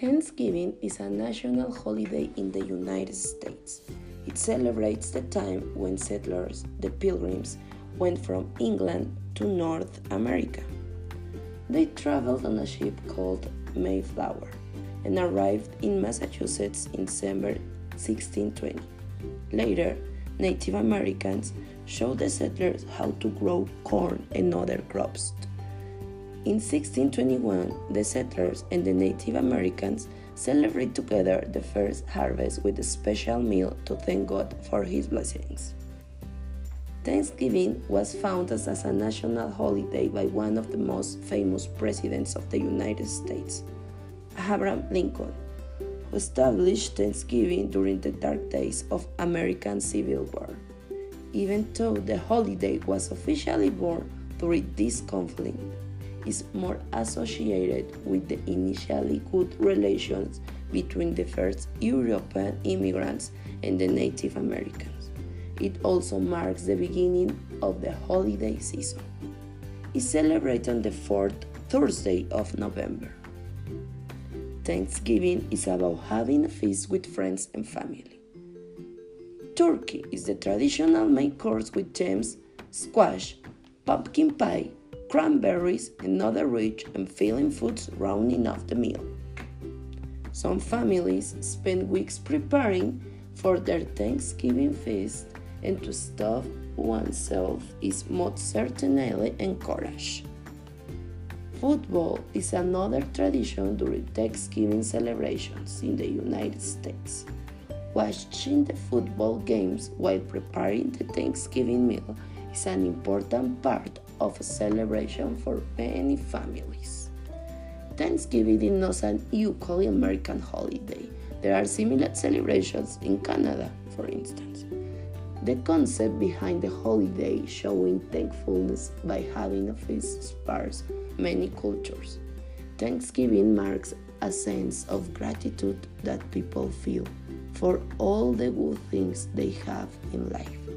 Thanksgiving is a national holiday in the United States. It celebrates the time when settlers, the Pilgrims, went from England to North America. They traveled on a ship called Mayflower and arrived in Massachusetts in December 1620. Later, Native Americans showed the settlers how to grow corn and other crops. In 1621, the settlers and the Native Americans celebrate together the first harvest with a special meal to thank God for his blessings. Thanksgiving was founded as a national holiday by one of the most famous presidents of the United States, Abraham Lincoln, who established Thanksgiving during the dark days of American Civil War. Even though the holiday was officially born during this conflict, is more associated with the initially good relations between the first European immigrants and the Native Americans. It also marks the beginning of the holiday season. It's celebrated on the fourth Thursday of November. Thanksgiving is about having a feast with friends and family. Turkey is the traditional main course with jams, squash, pumpkin pie, cranberries, and other rich and filling foods rounding off the meal. Some families spend weeks preparing for their Thanksgiving feast, and to stuff oneself is most certainly encouraged. Football is another tradition during Thanksgiving celebrations in the United States. Watching the football games while preparing the Thanksgiving meal is an important part of a celebration for many families. Thanksgiving is not an equally American holiday. There are similar celebrations in Canada, for instance. The concept behind the holiday showing thankfulness by having a feast spars many cultures. Thanksgiving marks a sense of gratitude that people feel for all the good things they have in life.